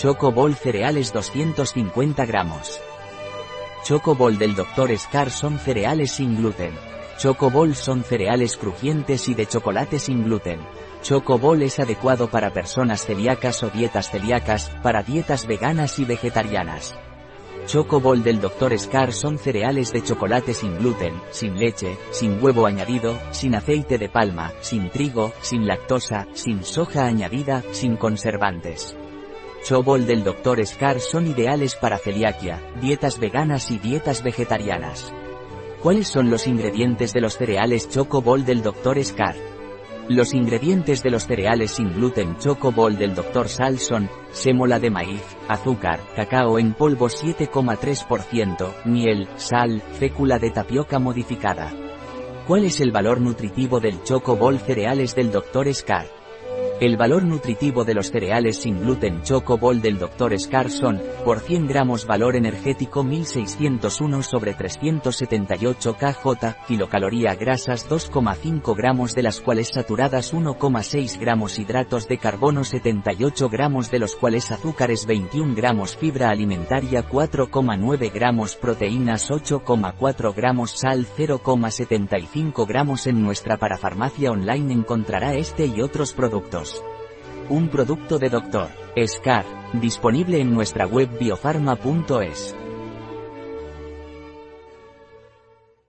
Choco Ball cereales 250 gramos. Choco Ball del Dr. Scar son cereales sin gluten. Choco Ball son cereales crujientes y de chocolate sin gluten. Choco Ball es adecuado para personas celíacas o dietas celíacas, para dietas veganas y vegetarianas. Choco Ball del Dr. Scar son cereales de chocolate sin gluten, sin leche, sin huevo añadido, sin aceite de palma, sin trigo, sin lactosa, sin soja añadida, sin conservantes. Chobol del Dr. Scar son ideales para celiaquia, dietas veganas y dietas vegetarianas. ¿Cuáles son los ingredientes de los cereales Choco Ball del Dr. Scar? Los ingredientes de los cereales sin gluten Choco Ball del Dr. Sal son, sémola de maíz, azúcar, cacao en polvo 7,3%, miel, sal, fécula de tapioca modificada. ¿Cuál es el valor nutritivo del Choco Ball cereales del Dr. Scar? El valor nutritivo de los cereales sin gluten Choco Ball del Dr. Scar son, por 100 gramos valor energético 1601 sobre 378 kJ, kilocaloría grasas 2,5 gramos de las cuales saturadas 1,6 gramos hidratos de carbono 78 gramos de los cuales azúcares 21 gramos fibra alimentaria 4,9 gramos proteínas 8,4 gramos sal 0,75 gramos en nuestra parafarmacia online encontrará este y otros productos. Un producto de Dr. Scar, disponible en nuestra web biofarma.es.